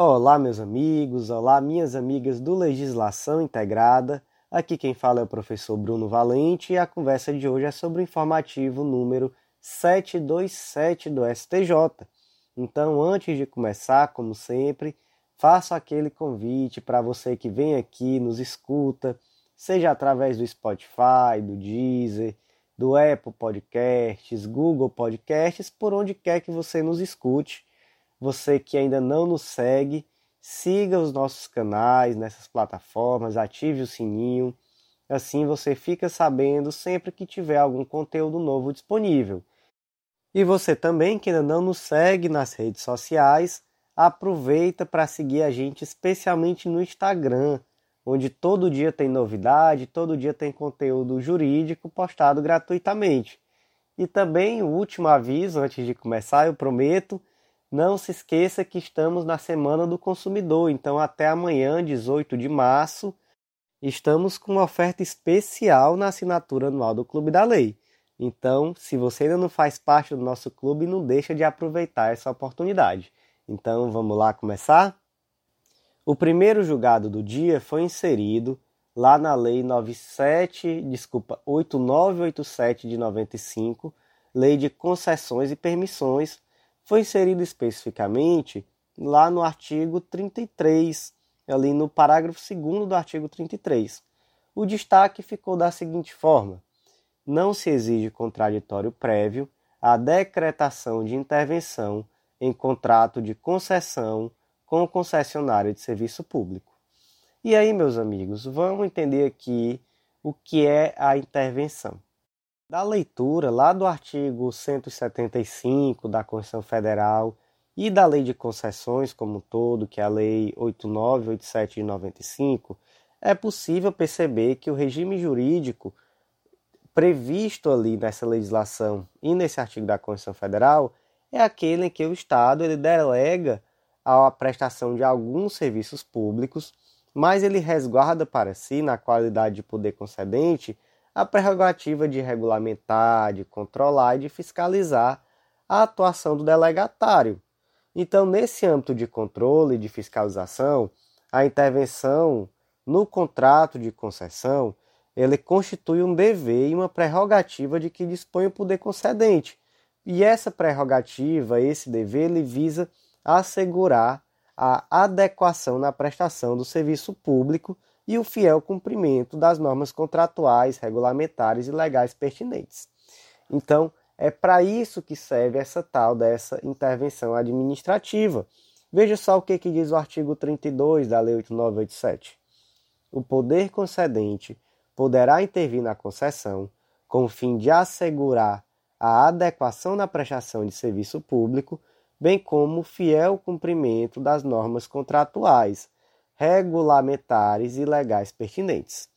Olá, meus amigos, olá, minhas amigas do Legislação Integrada. Aqui quem fala é o professor Bruno Valente e a conversa de hoje é sobre o informativo número 727 do STJ. Então, antes de começar, como sempre, faço aquele convite para você que vem aqui, nos escuta, seja através do Spotify, do Deezer, do Apple Podcasts, Google Podcasts, por onde quer que você nos escute você que ainda não nos segue, siga os nossos canais nessas plataformas, ative o sininho. Assim você fica sabendo sempre que tiver algum conteúdo novo disponível. E você também que ainda não nos segue nas redes sociais, aproveita para seguir a gente especialmente no Instagram, onde todo dia tem novidade, todo dia tem conteúdo jurídico postado gratuitamente. E também o último aviso antes de começar, eu prometo, não se esqueça que estamos na Semana do Consumidor, então até amanhã, 18 de março, estamos com uma oferta especial na assinatura anual do Clube da Lei. Então, se você ainda não faz parte do nosso clube, não deixa de aproveitar essa oportunidade. Então, vamos lá começar? O primeiro julgado do dia foi inserido lá na Lei 97, desculpa, 8987 de 95, Lei de Concessões e Permissões, foi inserido especificamente lá no artigo 33, ali no parágrafo 2 do artigo 33. O destaque ficou da seguinte forma: não se exige contraditório prévio à decretação de intervenção em contrato de concessão com o concessionário de serviço público. E aí, meus amigos, vamos entender aqui o que é a intervenção da leitura lá do artigo 175 da Constituição Federal e da Lei de Concessões como um todo, que é a Lei 8987 de 95, é possível perceber que o regime jurídico previsto ali nessa legislação e nesse artigo da Constituição Federal é aquele em que o Estado ele delega a prestação de alguns serviços públicos, mas ele resguarda para si, na qualidade de poder concedente, a prerrogativa de regulamentar, de controlar e de fiscalizar a atuação do delegatário. Então, nesse âmbito de controle e de fiscalização, a intervenção no contrato de concessão, ele constitui um dever e uma prerrogativa de que dispõe o poder concedente. E essa prerrogativa, esse dever, ele visa assegurar a adequação na prestação do serviço público e o fiel cumprimento das normas contratuais, regulamentares e legais pertinentes. Então, é para isso que serve essa tal dessa intervenção administrativa. Veja só o que, que diz o artigo 32 da Lei 8987. O poder concedente poderá intervir na concessão com o fim de assegurar a adequação na prestação de serviço público, bem como o fiel cumprimento das normas contratuais, regulamentares e legais pertinentes.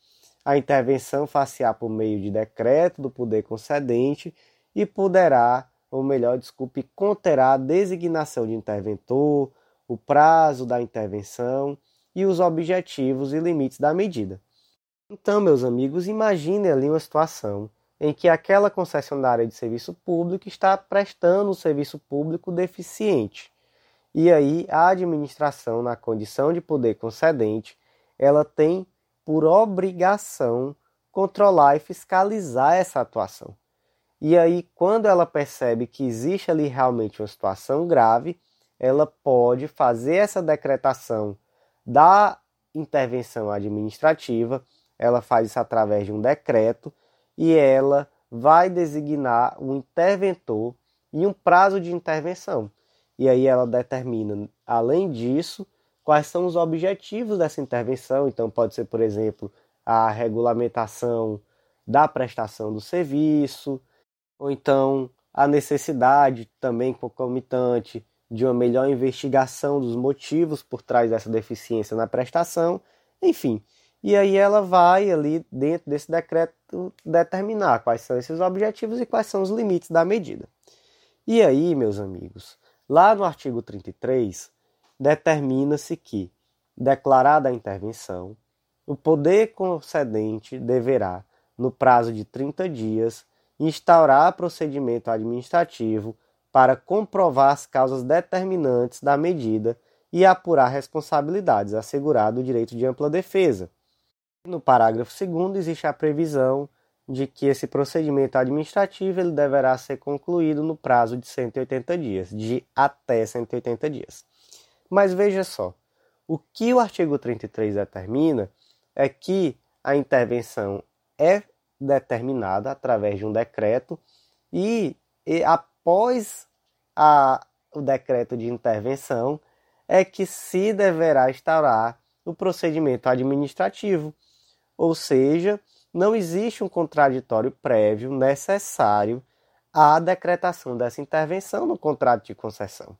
A intervenção faciar por meio de decreto do poder concedente e poderá, ou melhor, desculpe, conterá a designação de interventor, o prazo da intervenção e os objetivos e limites da medida. Então, meus amigos, imagine ali uma situação em que aquela concessionária de serviço público está prestando um serviço público deficiente. E aí a administração, na condição de poder concedente, ela tem por obrigação controlar e fiscalizar essa atuação. E aí, quando ela percebe que existe ali realmente uma situação grave, ela pode fazer essa decretação da intervenção administrativa, ela faz isso através de um decreto e ela vai designar um interventor e um prazo de intervenção e aí ela determina, além disso, quais são os objetivos dessa intervenção. Então, pode ser, por exemplo, a regulamentação da prestação do serviço, ou então a necessidade também concomitante de uma melhor investigação dos motivos por trás dessa deficiência na prestação, enfim. E aí ela vai ali dentro desse decreto determinar quais são esses objetivos e quais são os limites da medida. E aí, meus amigos, Lá no artigo 33, determina-se que, declarada a intervenção, o poder concedente deverá, no prazo de 30 dias, instaurar procedimento administrativo para comprovar as causas determinantes da medida e apurar responsabilidades, assegurado o direito de ampla defesa. No parágrafo 2 existe a previsão de que esse procedimento administrativo ele deverá ser concluído no prazo de 180 dias, de até 180 dias. Mas veja só, o que o artigo 33 determina é que a intervenção é determinada através de um decreto e, e após a, o decreto de intervenção é que se deverá instaurar o procedimento administrativo, ou seja, não existe um contraditório prévio necessário à decretação dessa intervenção no contrato de concessão.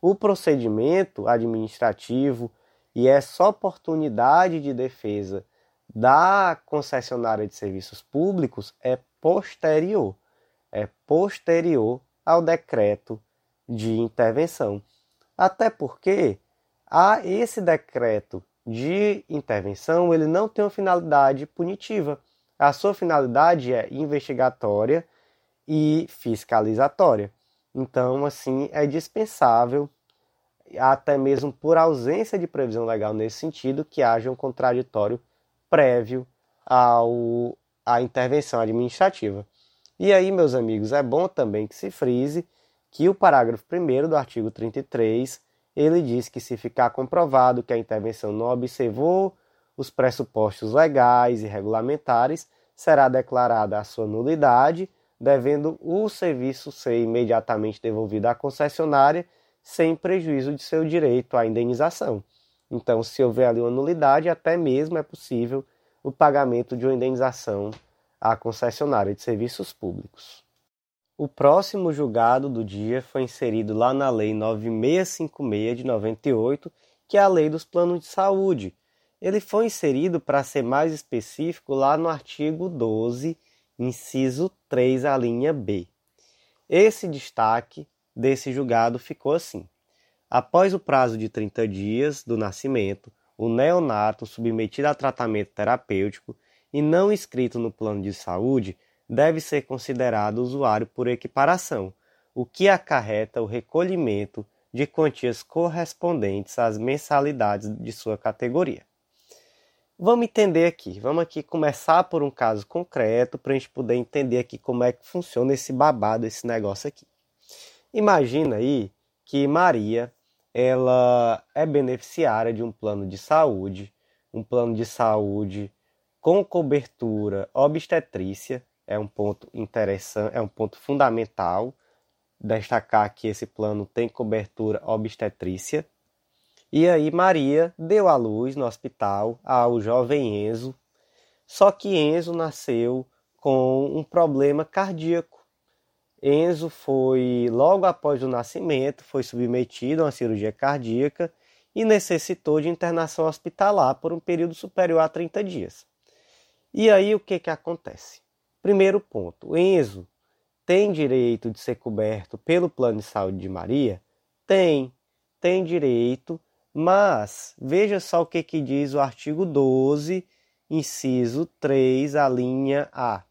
O procedimento administrativo e essa oportunidade de defesa da concessionária de serviços públicos é posterior, é posterior ao decreto de intervenção. Até porque a esse decreto de intervenção ele não tem uma finalidade punitiva. A sua finalidade é investigatória e fiscalizatória. Então, assim, é dispensável, até mesmo por ausência de previsão legal nesse sentido, que haja um contraditório prévio ao, à intervenção administrativa. E aí, meus amigos, é bom também que se frise que o parágrafo 1 do artigo 33 ele diz que se ficar comprovado que a intervenção não observou os pressupostos legais e regulamentares, será declarada a sua nulidade, devendo o serviço ser imediatamente devolvido à concessionária sem prejuízo de seu direito à indenização. Então, se houver ali uma nulidade, até mesmo é possível o pagamento de uma indenização à concessionária de serviços públicos. O próximo julgado do dia foi inserido lá na Lei 9656 de 98, que é a Lei dos Planos de Saúde. Ele foi inserido, para ser mais específico, lá no artigo 12, inciso 3, a linha B. Esse destaque desse julgado ficou assim: após o prazo de 30 dias do nascimento, o neonato submetido a tratamento terapêutico e não inscrito no plano de saúde deve ser considerado usuário por equiparação, o que acarreta o recolhimento de quantias correspondentes às mensalidades de sua categoria. Vamos entender aqui, vamos aqui começar por um caso concreto para a gente poder entender aqui como é que funciona esse babado, esse negócio aqui. Imagina aí que Maria ela é beneficiária de um plano de saúde, um plano de saúde com cobertura obstetrícia é um ponto interessante, é um ponto fundamental destacar que esse plano tem cobertura obstetrícia. E aí Maria deu à luz no hospital ao jovem Enzo, só que Enzo nasceu com um problema cardíaco. Enzo foi, logo após o nascimento, foi submetido a uma cirurgia cardíaca e necessitou de internação hospitalar por um período superior a 30 dias. E aí o que, que acontece? Primeiro ponto: Enzo tem direito de ser coberto pelo plano de saúde de Maria? Tem, tem direito, mas veja só o que, que diz o artigo 12, inciso 3, a linha A.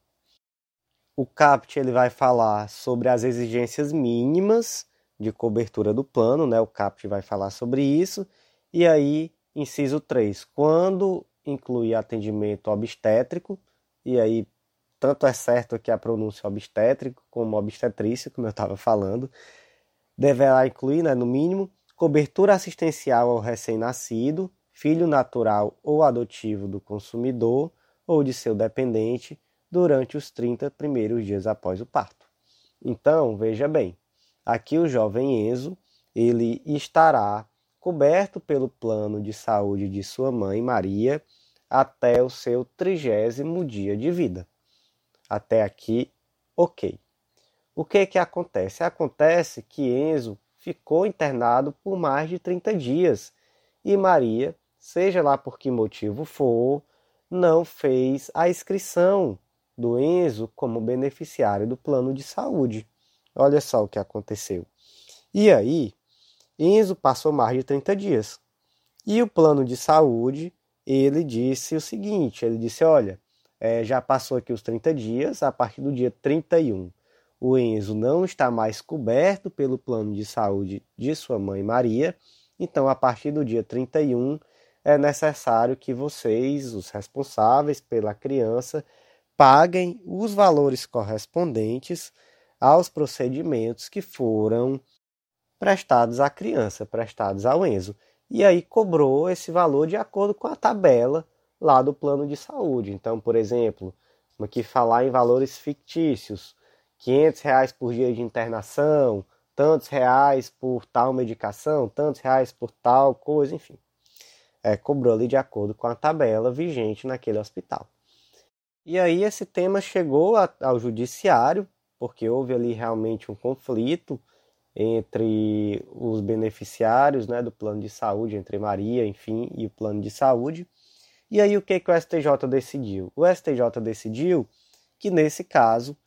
O CAPT ele vai falar sobre as exigências mínimas de cobertura do plano, né? O CAPT vai falar sobre isso. E aí, inciso 3, quando incluir atendimento obstétrico, e aí tanto é certo que a pronúncia obstétrico como obstetrícia, como eu estava falando, deverá incluir, né, no mínimo, cobertura assistencial ao recém-nascido, filho natural ou adotivo do consumidor ou de seu dependente durante os 30 primeiros dias após o parto. Então, veja bem, aqui o jovem Enzo, ele estará coberto pelo plano de saúde de sua mãe Maria até o seu trigésimo dia de vida. Até aqui, ok. O que que acontece? Acontece que Enzo ficou internado por mais de 30 dias e Maria, seja lá por que motivo for, não fez a inscrição do Enzo como beneficiário do plano de saúde. Olha só o que aconteceu. E aí, Enzo passou mais de 30 dias. E o plano de saúde, ele disse o seguinte, ele disse, olha, é, já passou aqui os 30 dias, a partir do dia 31, o Enzo não está mais coberto pelo plano de saúde de sua mãe Maria, Então, a partir do dia 31, é necessário que vocês, os responsáveis pela criança, paguem os valores correspondentes aos procedimentos que foram prestados à criança, prestados ao Enzo. E aí cobrou esse valor de acordo com a tabela lá do plano de saúde. Então, por exemplo, aqui falar em valores fictícios, 500 reais por dia de internação, tantos reais por tal medicação, tantos reais por tal coisa, enfim. É, cobrou ali de acordo com a tabela vigente naquele hospital. E aí esse tema chegou a, ao judiciário, porque houve ali realmente um conflito entre os beneficiários né, do plano de saúde, entre Maria, enfim, e o plano de saúde. E aí o que, que o STJ decidiu? O STJ decidiu que nesse caso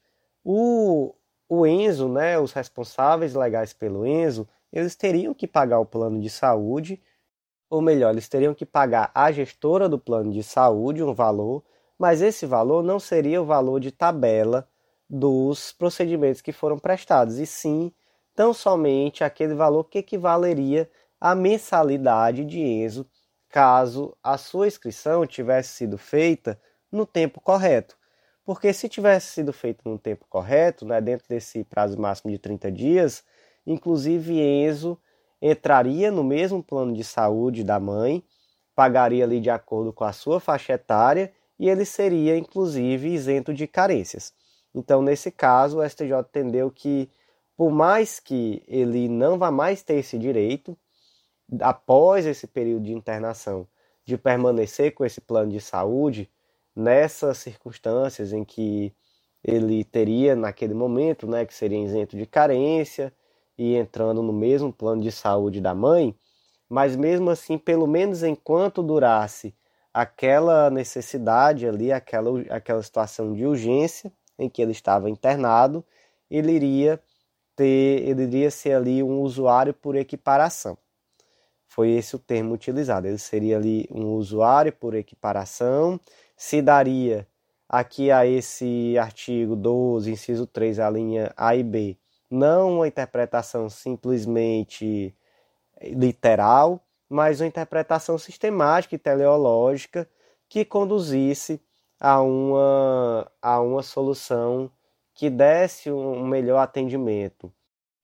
o, o Enzo, né, os responsáveis legais pelo Enzo, eles teriam que pagar o plano de saúde, ou melhor, eles teriam que pagar à gestora do plano de saúde um valor, mas esse valor não seria o valor de tabela dos procedimentos que foram prestados, e sim tão somente aquele valor que equivaleria à mensalidade de Enzo caso a sua inscrição tivesse sido feita no tempo correto. Porque se tivesse sido feito no tempo correto, né, dentro desse prazo máximo de 30 dias, inclusive Enzo entraria no mesmo plano de saúde da mãe, pagaria ali de acordo com a sua faixa etária e ele seria inclusive isento de carências. Então, nesse caso, o STJ entendeu que por mais que ele não vá mais ter esse direito, após esse período de internação, de permanecer com esse plano de saúde, nessas circunstâncias em que ele teria naquele momento, né, que seria isento de carência e entrando no mesmo plano de saúde da mãe, mas mesmo assim, pelo menos enquanto durasse aquela necessidade ali, aquela, aquela situação de urgência em que ele estava internado, ele iria ter, ele iria ser ali um usuário por equiparação. Foi esse o termo utilizado. Ele seria ali um usuário por equiparação, se daria aqui a esse artigo 12, inciso 3, a linha A e B, não uma interpretação simplesmente literal, mas uma interpretação sistemática e teleológica que conduzisse a uma, a uma solução que desse um melhor atendimento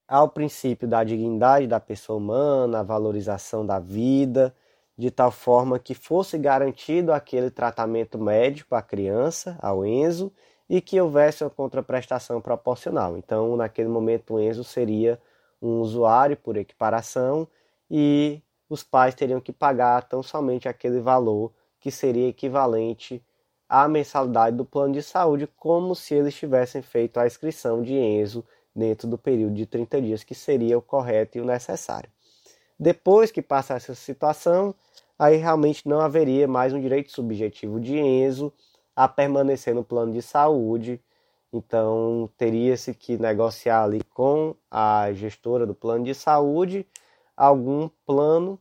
ao princípio da dignidade da pessoa humana, a valorização da vida, de tal forma que fosse garantido aquele tratamento médico à criança, ao Enzo, e que houvesse uma contraprestação proporcional. Então, naquele momento, o Enzo seria um usuário por equiparação e os pais teriam que pagar tão somente aquele valor que seria equivalente à mensalidade do plano de saúde, como se eles tivessem feito a inscrição de Enzo dentro do período de 30 dias, que seria o correto e o necessário. Depois que passasse essa situação, aí realmente não haveria mais um direito subjetivo de Enzo a permanecer no plano de saúde. Então, teria-se que negociar ali com a gestora do plano de saúde algum plano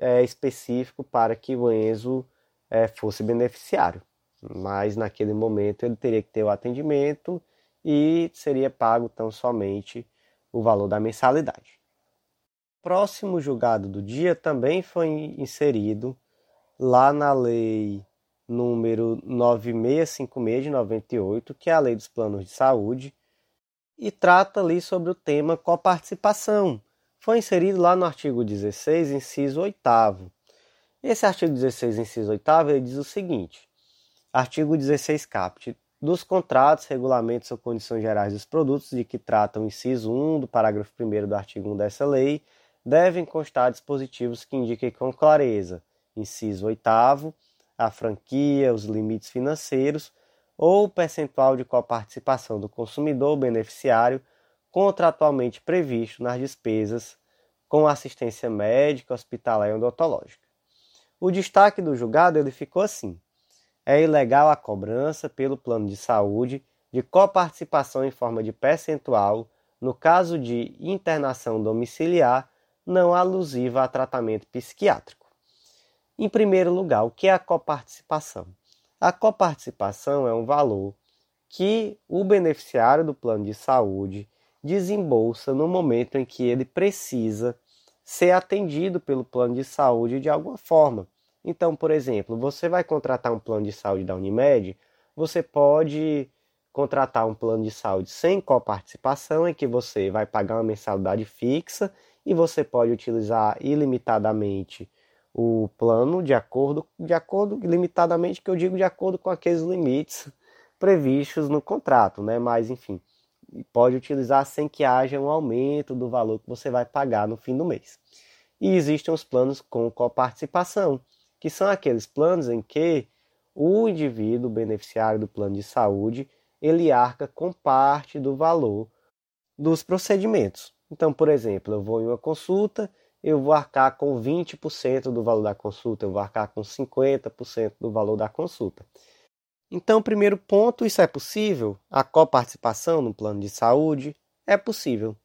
é, específico para que o Enzo é, fosse beneficiário mas naquele momento ele teria que ter o atendimento e seria pago tão somente o valor da mensalidade. Próximo julgado do dia também foi inserido lá na lei número 9656 de 98, que é a lei dos planos de saúde, e trata ali sobre o tema coparticipação. Foi inserido lá no artigo 16, inciso 8 Esse artigo 16, inciso 8 ele diz o seguinte: Artigo 16 caput. Dos contratos, regulamentos ou condições gerais dos produtos de que trata o inciso 1 do parágrafo 1 do artigo 1 dessa lei, devem constar dispositivos que indiquem com clareza, inciso 8 a franquia, os limites financeiros ou o percentual de coparticipação do consumidor beneficiário contratualmente previsto nas despesas com assistência médica, hospitalar e odontológica. O destaque do julgado ele ficou assim: é ilegal a cobrança pelo plano de saúde de coparticipação em forma de percentual no caso de internação domiciliar não alusiva a tratamento psiquiátrico. Em primeiro lugar, o que é a coparticipação? A coparticipação é um valor que o beneficiário do plano de saúde desembolsa no momento em que ele precisa ser atendido pelo plano de saúde de alguma forma. Então, por exemplo, você vai contratar um plano de saúde da Unimed, você pode contratar um plano de saúde sem coparticipação, em que você vai pagar uma mensalidade fixa e você pode utilizar ilimitadamente o plano de acordo, de acordo limitadamente, que eu digo de acordo com aqueles limites previstos no contrato, né? Mas enfim, pode utilizar sem que haja um aumento do valor que você vai pagar no fim do mês. E existem os planos com coparticipação, que são aqueles planos em que o indivíduo beneficiário do plano de saúde ele arca com parte do valor dos procedimentos. Então, por exemplo, eu vou em uma consulta, eu vou arcar com 20% do valor da consulta, eu vou arcar com 50% do valor da consulta. Então, primeiro ponto, isso é possível? A coparticipação no plano de saúde é possível.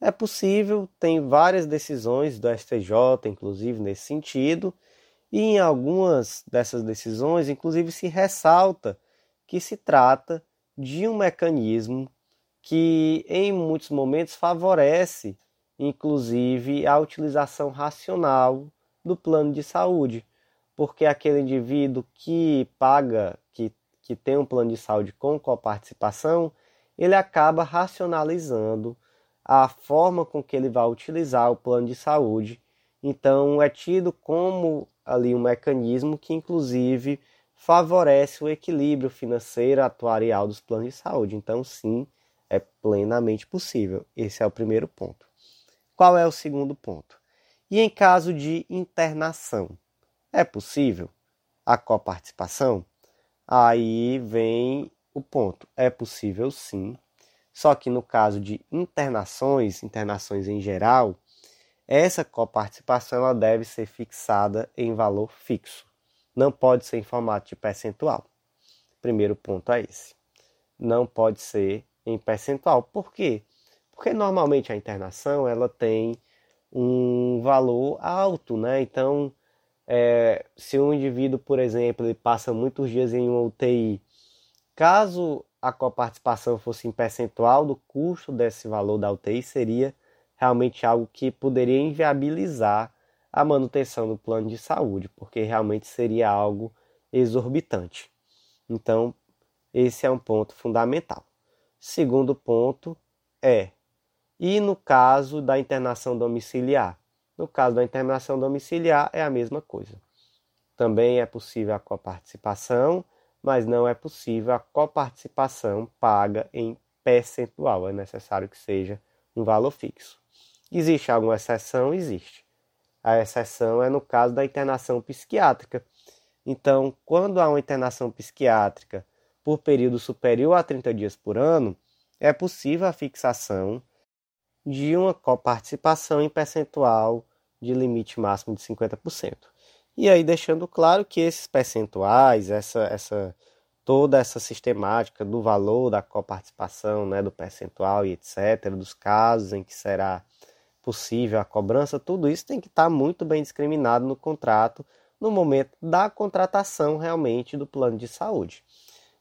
É possível, tem várias decisões do STJ, inclusive, nesse sentido, e em algumas dessas decisões, inclusive, se ressalta que se trata de um mecanismo que, em muitos momentos, favorece, inclusive, a utilização racional do plano de saúde, porque aquele indivíduo que paga, que, que tem um plano de saúde com coparticipação, ele acaba racionalizando a forma com que ele vai utilizar o plano de saúde. Então, é tido como ali um mecanismo que, inclusive, favorece o equilíbrio financeiro atuarial dos planos de saúde. Então, sim, é plenamente possível. Esse é o primeiro ponto. Qual é o segundo ponto? E em caso de internação, é possível a coparticipação? Aí vem o ponto. É possível sim. Só que no caso de internações, internações em geral, essa coparticipação ela deve ser fixada em valor fixo não pode ser em formato de percentual. Primeiro ponto é esse. Não pode ser em percentual. Por quê? Porque normalmente a internação ela tem um valor alto, né? Então, é, se um indivíduo, por exemplo, ele passa muitos dias em uma UTI, caso a coparticipação fosse em percentual do custo desse valor da UTI, seria realmente algo que poderia inviabilizar a manutenção do plano de saúde, porque realmente seria algo exorbitante. Então, esse é um ponto fundamental. Segundo ponto é, e no caso da internação domiciliar? No caso da internação domiciliar é a mesma coisa. Também é possível a coparticipação, mas não é possível a coparticipação paga em percentual. É necessário que seja um valor fixo. Existe alguma exceção? Existe. A exceção é no caso da internação psiquiátrica. Então, quando há uma internação psiquiátrica por período superior a 30 dias por ano, é possível a fixação de uma coparticipação em percentual de limite máximo de 50%. E aí deixando claro que esses percentuais, essa, essa toda essa sistemática do valor da coparticipação, né, do percentual e etc, dos casos em que será possível, a cobrança, tudo isso tem que estar muito bem discriminado no contrato no momento da contratação realmente do plano de saúde.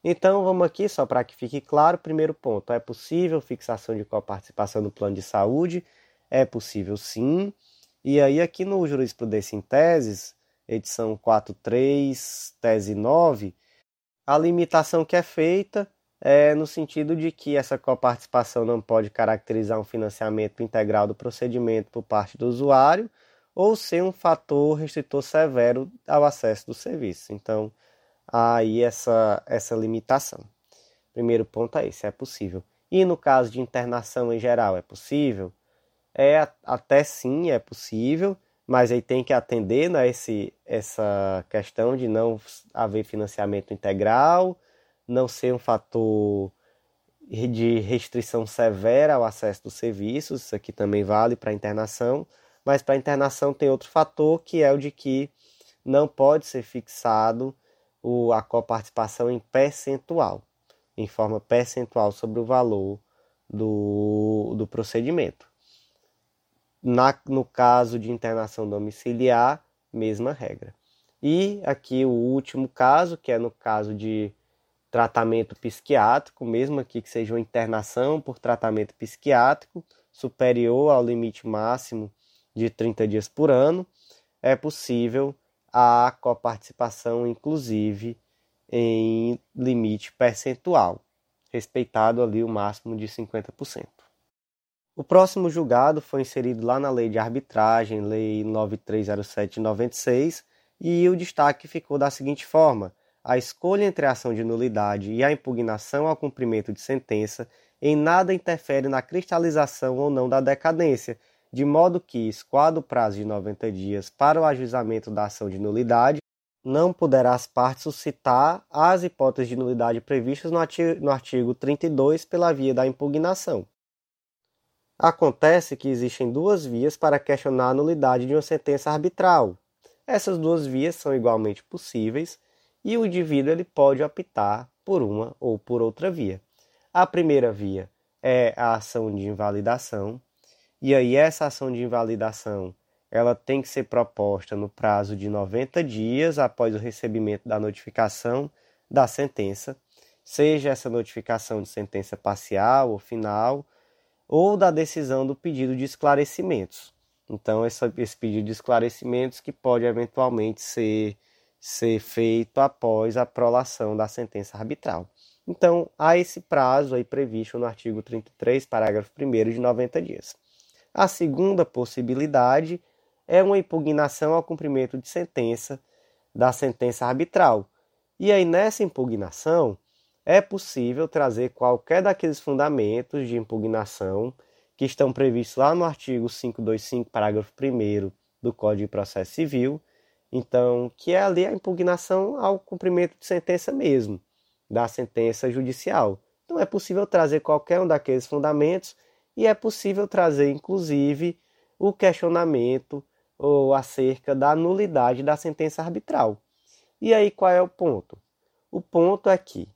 Então vamos aqui só para que fique claro, primeiro ponto, é possível fixação de coparticipação no plano de saúde? É possível sim. E aí aqui no Jurisprudência em Teses, edição 43, tese 9, a limitação que é feita é, no sentido de que essa coparticipação não pode caracterizar um financiamento integral do procedimento por parte do usuário ou ser um fator restritor severo ao acesso do serviço. Então, aí essa, essa limitação. Primeiro ponto é esse, é possível. E no caso de internação em geral, é possível? É até sim, é possível, mas aí tem que atender né, esse, essa questão de não haver financiamento integral, não ser um fator de restrição severa ao acesso dos serviços, isso aqui também vale para internação, mas para internação tem outro fator que é o de que não pode ser fixado o, a coparticipação em percentual, em forma percentual sobre o valor do, do procedimento. Na, no caso de internação domiciliar, mesma regra. E aqui o último caso, que é no caso de tratamento psiquiátrico, mesmo aqui que seja uma internação por tratamento psiquiátrico superior ao limite máximo de 30 dias por ano, é possível a coparticipação, inclusive em limite percentual, respeitado ali o máximo de 50%. O próximo julgado foi inserido lá na Lei de Arbitragem, Lei 9307 de 96, e o destaque ficou da seguinte forma: a escolha entre a ação de nulidade e a impugnação ao cumprimento de sentença em nada interfere na cristalização ou não da decadência, de modo que, escoado o prazo de 90 dias para o ajuizamento da ação de nulidade, não poderá as partes suscitar as hipóteses de nulidade previstas no artigo 32 pela via da impugnação. Acontece que existem duas vias para questionar a nulidade de uma sentença arbitral. Essas duas vias são igualmente possíveis e o indivíduo ele pode optar por uma ou por outra via. A primeira via é a ação de invalidação, e aí essa ação de invalidação ela tem que ser proposta no prazo de 90 dias após o recebimento da notificação da sentença, seja essa notificação de sentença parcial ou final, ou da decisão do pedido de esclarecimentos. Então, esse, esse pedido de esclarecimentos que pode eventualmente ser, ser feito após a prolação da sentença arbitral. Então, há esse prazo aí previsto no artigo 33, parágrafo 1 de 90 dias. A segunda possibilidade é uma impugnação ao cumprimento de sentença da sentença arbitral. E aí, nessa impugnação, é possível trazer qualquer daqueles fundamentos de impugnação que estão previstos lá no artigo 525, parágrafo 1 do Código de Processo Civil, então, que é ali a impugnação ao cumprimento de sentença mesmo, da sentença judicial. Então, é possível trazer qualquer um daqueles fundamentos e é possível trazer, inclusive, o questionamento ou acerca da nulidade da sentença arbitral. E aí, qual é o ponto? O ponto é que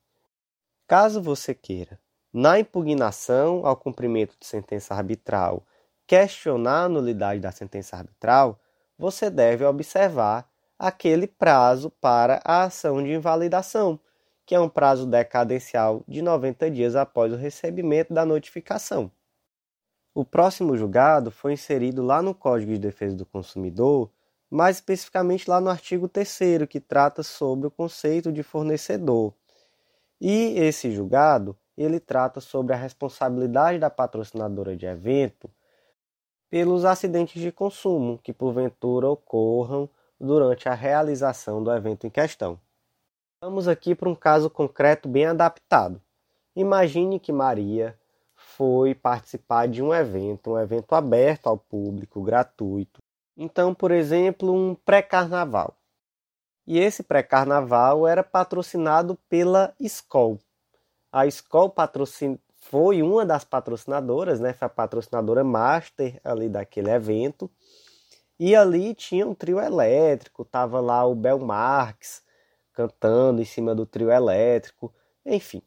Caso você queira, na impugnação ao cumprimento de sentença arbitral, questionar a nulidade da sentença arbitral, você deve observar aquele prazo para a ação de invalidação, que é um prazo decadencial de 90 dias após o recebimento da notificação. O próximo julgado foi inserido lá no Código de Defesa do Consumidor, mais especificamente lá no artigo 3, que trata sobre o conceito de fornecedor. E esse julgado, ele trata sobre a responsabilidade da patrocinadora de evento pelos acidentes de consumo que porventura ocorram durante a realização do evento em questão. Vamos aqui para um caso concreto bem adaptado. Imagine que Maria foi participar de um evento, um evento aberto ao público, gratuito. Então, por exemplo, um pré-carnaval. E esse pré-carnaval era patrocinado pela Skol. A Skol patrocin... foi uma das patrocinadoras, né? Foi a patrocinadora master ali daquele evento. E ali tinha um trio elétrico, tava lá o Bel Marx cantando em cima do trio elétrico, enfim.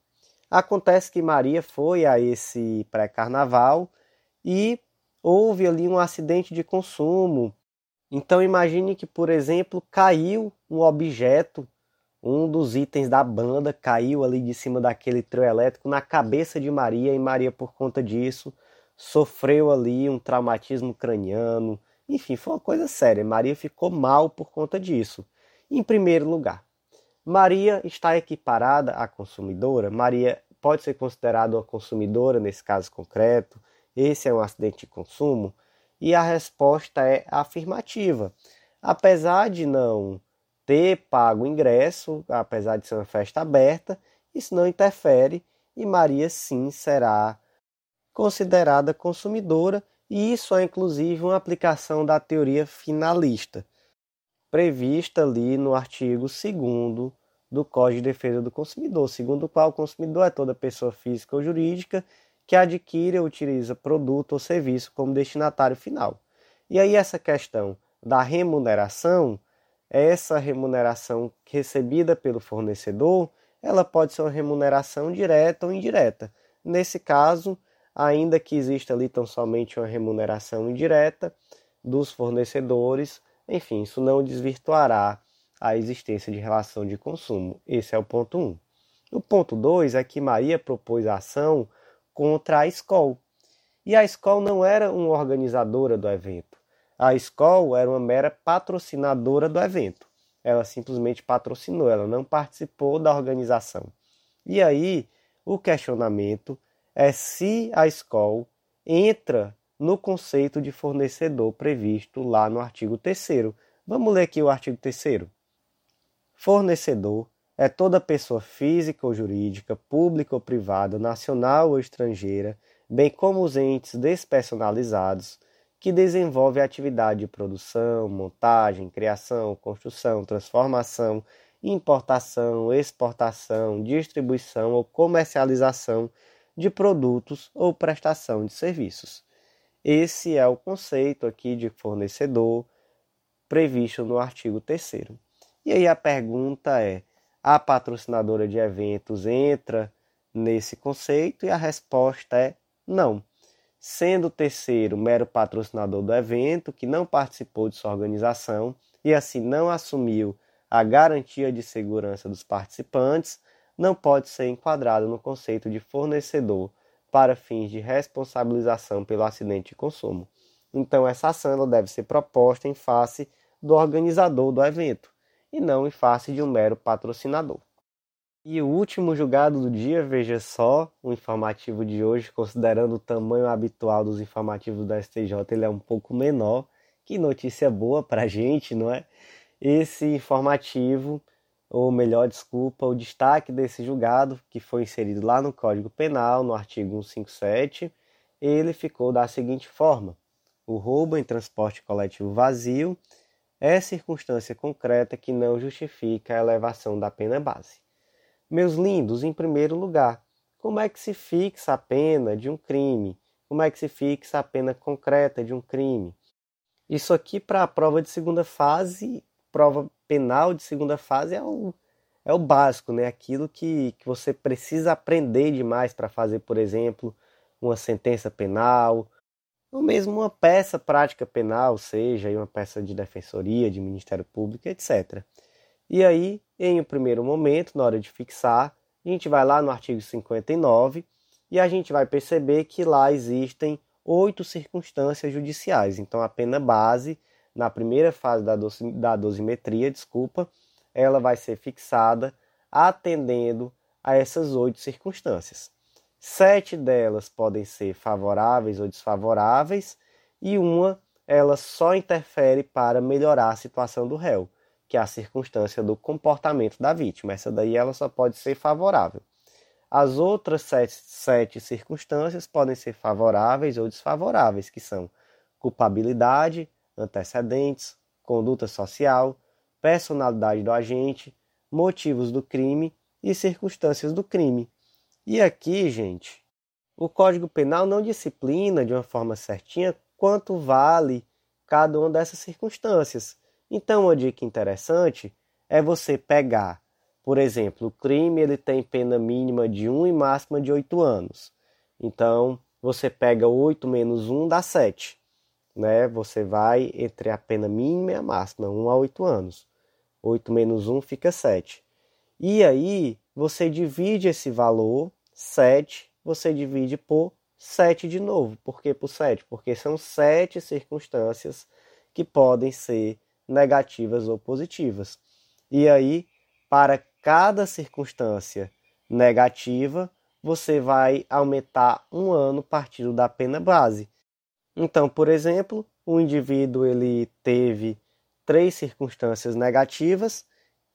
Acontece que Maria foi a esse pré-carnaval e houve ali um acidente de consumo então imagine que, por exemplo, caiu um objeto, um dos itens da banda caiu ali de cima daquele trio elétrico na cabeça de Maria e Maria por conta disso sofreu ali um traumatismo craniano. Enfim, foi uma coisa séria. Maria ficou mal por conta disso. Em primeiro lugar, Maria está equiparada à consumidora. Maria pode ser considerada uma consumidora nesse caso concreto. Esse é um acidente de consumo. E a resposta é afirmativa. Apesar de não ter pago ingresso, apesar de ser uma festa aberta, isso não interfere e Maria sim será considerada consumidora, e isso é inclusive uma aplicação da teoria finalista, prevista ali no artigo 2 do Código de Defesa do Consumidor, segundo o qual o consumidor é toda pessoa física ou jurídica que adquire ou utiliza produto ou serviço como destinatário final. E aí essa questão da remuneração, essa remuneração recebida pelo fornecedor, ela pode ser uma remuneração direta ou indireta. Nesse caso, ainda que exista ali tão somente uma remuneração indireta dos fornecedores, enfim, isso não desvirtuará a existência de relação de consumo. Esse é o ponto 1. Um. O ponto 2 é que Maria propôs a ação contra a escola. E a escola não era uma organizadora do evento. A escola era uma mera patrocinadora do evento. Ela simplesmente patrocinou, ela não participou da organização. E aí, o questionamento é se a escola entra no conceito de fornecedor previsto lá no artigo 3. Vamos ler aqui o artigo 3. Fornecedor é toda pessoa física ou jurídica, pública ou privada, nacional ou estrangeira, bem como os entes despersonalizados, que desenvolve a atividade de produção, montagem, criação, construção, transformação, importação, exportação, distribuição ou comercialização de produtos ou prestação de serviços. Esse é o conceito aqui de fornecedor previsto no artigo 3 E aí a pergunta é: a patrocinadora de eventos entra nesse conceito? E a resposta é não. Sendo o terceiro mero patrocinador do evento, que não participou de sua organização e assim não assumiu a garantia de segurança dos participantes, não pode ser enquadrado no conceito de fornecedor para fins de responsabilização pelo acidente de consumo. Então, essa ação deve ser proposta em face do organizador do evento e não em face de um mero patrocinador. E o último julgado do dia, veja só, o informativo de hoje, considerando o tamanho habitual dos informativos da STJ, ele é um pouco menor. Que notícia boa para a gente, não é? Esse informativo ou melhor, desculpa, o destaque desse julgado, que foi inserido lá no Código Penal, no artigo 157, ele ficou da seguinte forma: o roubo em transporte coletivo vazio é circunstância concreta que não justifica a elevação da pena base. Meus lindos, em primeiro lugar, como é que se fixa a pena de um crime? Como é que se fixa a pena concreta de um crime? Isso aqui para a prova de segunda fase, prova penal de segunda fase é o, é o básico, né? Aquilo que, que você precisa aprender demais para fazer, por exemplo, uma sentença penal, ou mesmo uma peça prática penal, seja uma peça de defensoria, de Ministério Público, etc. E aí, em um primeiro momento, na hora de fixar, a gente vai lá no artigo 59 e a gente vai perceber que lá existem oito circunstâncias judiciais. Então, a pena base na primeira fase da, da dosimetria, desculpa, ela vai ser fixada atendendo a essas oito circunstâncias. Sete delas podem ser favoráveis ou desfavoráveis e uma ela só interfere para melhorar a situação do réu, que é a circunstância do comportamento da vítima. Essa daí ela só pode ser favorável. As outras sete, sete circunstâncias podem ser favoráveis ou desfavoráveis, que são culpabilidade, antecedentes, conduta social, personalidade do agente, motivos do crime e circunstâncias do crime. E aqui, gente, o Código Penal não disciplina de uma forma certinha quanto vale cada uma dessas circunstâncias. Então, uma dica interessante é você pegar, por exemplo, o crime ele tem pena mínima de 1 e máxima de 8 anos. Então, você pega 8 menos 1 dá 7 né, você vai entre a pena mínima e a máxima, 1 a 8 anos. 8 menos 1 fica 7. E aí, você divide esse valor, 7, você divide por 7 de novo. Por que por 7? Porque são 7 circunstâncias que podem ser negativas ou positivas. E aí, para cada circunstância negativa, você vai aumentar um ano partindo da pena base. Então, por exemplo, o indivíduo ele teve três circunstâncias negativas,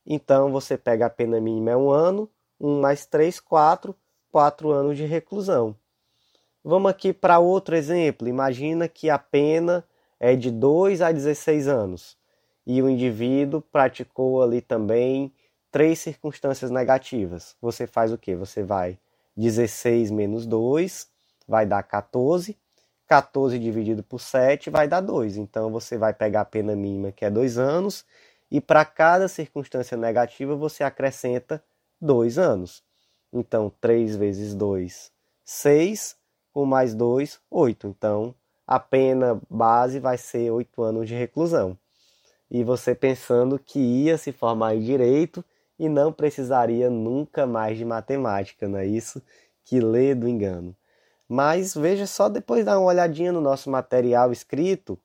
então você pega a pena mínima é um ano, um mais três, quatro, quatro anos de reclusão. Vamos aqui para outro exemplo. Imagina que a pena é de 2 a 16 anos e o indivíduo praticou ali também três circunstâncias negativas. Você faz o que? Você vai 16 menos 2 vai dar 14 14 dividido por 7 vai dar 2. Então você vai pegar a pena mínima, que é 2 anos, e para cada circunstância negativa você acrescenta 2 anos. Então 3 vezes 2, 6, com mais 2, 8. Então a pena base vai ser 8 anos de reclusão. E você pensando que ia se formar em direito e não precisaria nunca mais de matemática, não é isso? Que lê do engano. Mas veja só depois dar uma olhadinha no nosso material escrito,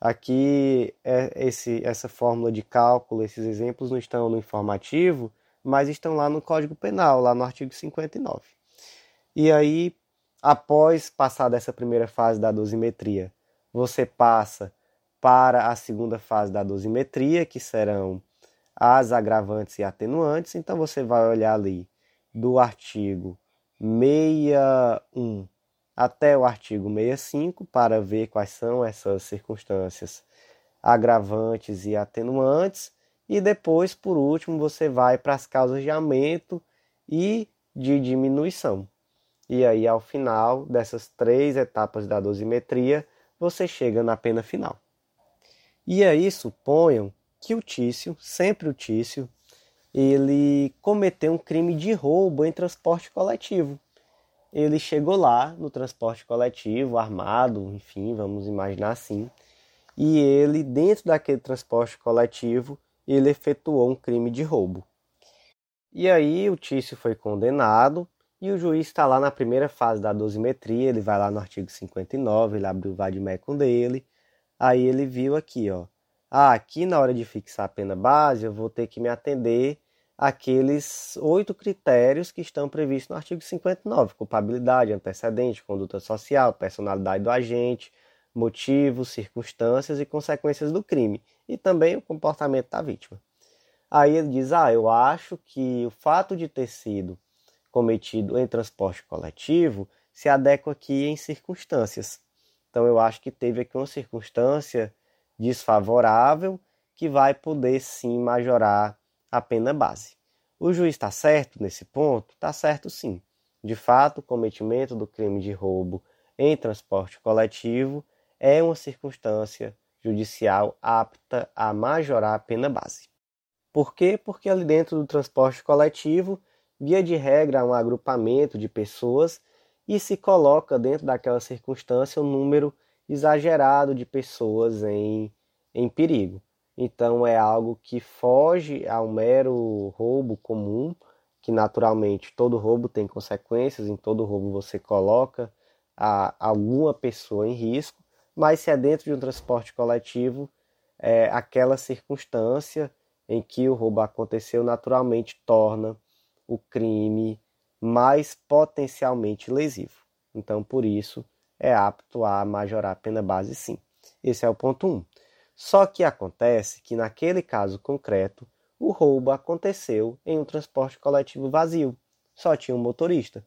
Aqui é esse, essa fórmula de cálculo, esses exemplos não estão no informativo, mas estão lá no Código Penal, lá no artigo 59. E aí, após passar dessa primeira fase da dosimetria, você passa para a segunda fase da dosimetria, que serão as agravantes e atenuantes. Então você vai olhar ali do artigo 61 até o artigo 65 para ver quais são essas circunstâncias agravantes e atenuantes. E depois, por último, você vai para as causas de aumento e de diminuição. E aí, ao final dessas três etapas da dosimetria, você chega na pena final. E aí, suponham que o Tício, sempre o Tício, ele cometeu um crime de roubo em transporte coletivo. Ele chegou lá no transporte coletivo, armado, enfim, vamos imaginar assim, e ele, dentro daquele transporte coletivo, ele efetuou um crime de roubo. E aí o Tício foi condenado e o juiz está lá na primeira fase da dosimetria, ele vai lá no artigo 59, ele abriu o vademecum dele, aí ele viu aqui, ó, ah, aqui na hora de fixar a pena base eu vou ter que me atender àqueles oito critérios que estão previstos no artigo 59: culpabilidade, antecedente, conduta social, personalidade do agente, motivos, circunstâncias e consequências do crime, e também o comportamento da vítima. Aí ele diz: Ah, eu acho que o fato de ter sido cometido em transporte coletivo se adequa aqui em circunstâncias. Então eu acho que teve aqui uma circunstância desfavorável que vai poder sim majorar a pena base. O juiz está certo nesse ponto? Está certo sim. De fato, o cometimento do crime de roubo em transporte coletivo é uma circunstância judicial apta a majorar a pena base. Por quê? Porque ali dentro do transporte coletivo, via de regra, há um agrupamento de pessoas e se coloca dentro daquela circunstância um número exagerado de pessoas em, em perigo. Então é algo que foge ao mero roubo comum, que naturalmente todo roubo tem consequências, em todo roubo você coloca a, alguma pessoa em risco, mas se é dentro de um transporte coletivo, é, aquela circunstância em que o roubo aconteceu naturalmente torna o crime mais potencialmente lesivo. Então, por isso, é apto a majorar a pena base sim. Esse é o ponto 1. Um. Só que acontece que naquele caso concreto, o roubo aconteceu em um transporte coletivo vazio. Só tinha um motorista.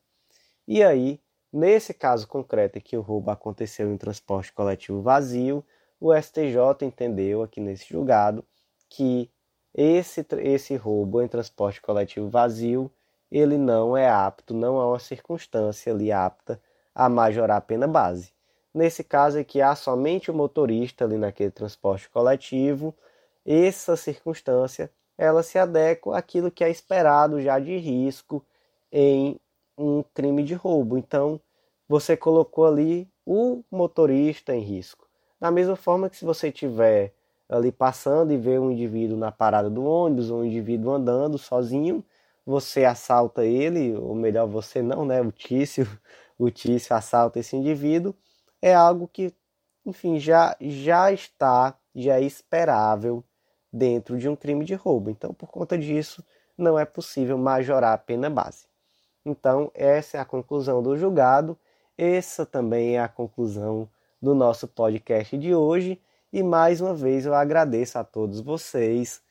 E aí, nesse caso concreto em que o roubo aconteceu em um transporte coletivo vazio, o STJ entendeu aqui nesse julgado que esse, esse roubo em transporte coletivo vazio ele não é apto, não é uma circunstância ali apta a majorar a pena base. Nesse caso aqui há somente o motorista ali naquele transporte coletivo. Essa circunstância ela se adequa àquilo que é esperado já de risco em um crime de roubo. Então, você colocou ali o motorista em risco. Da mesma forma que se você tiver ali passando e vê um indivíduo na parada do ônibus, um indivíduo andando sozinho, você assalta ele, ou melhor, você não, né? O Tício o Tício assalta esse indivíduo, é algo que, enfim, já, já está, já é esperável dentro de um crime de roubo. Então, por conta disso, não é possível majorar a pena base. Então, essa é a conclusão do julgado, essa também é a conclusão do nosso podcast de hoje. E mais uma vez eu agradeço a todos vocês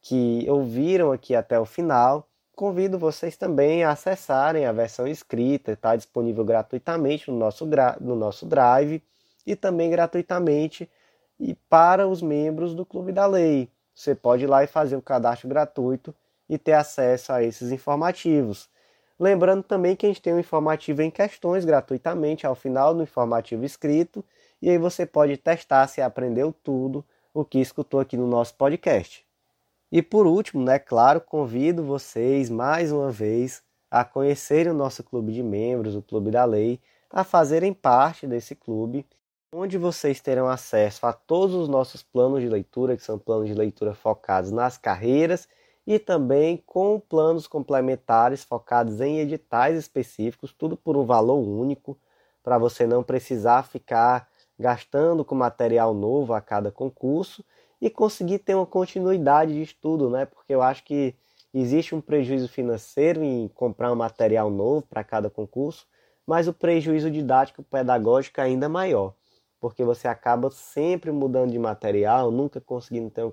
que ouviram aqui até o final convido vocês também a acessarem a versão escrita, está disponível gratuitamente no nosso, no nosso Drive e também gratuitamente e para os membros do Clube da Lei. Você pode ir lá e fazer o cadastro gratuito e ter acesso a esses informativos. Lembrando também que a gente tem um informativo em questões gratuitamente ao final do informativo escrito, e aí você pode testar se aprendeu tudo o que escutou aqui no nosso podcast. E por último, né, claro, convido vocês mais uma vez a conhecerem o nosso clube de membros, o Clube da Lei, a fazerem parte desse clube, onde vocês terão acesso a todos os nossos planos de leitura, que são planos de leitura focados nas carreiras, e também com planos complementares focados em editais específicos, tudo por um valor único, para você não precisar ficar gastando com material novo a cada concurso e conseguir ter uma continuidade de estudo, né? Porque eu acho que existe um prejuízo financeiro em comprar um material novo para cada concurso, mas o prejuízo didático pedagógico é ainda maior, porque você acaba sempre mudando de material, nunca conseguindo ter uma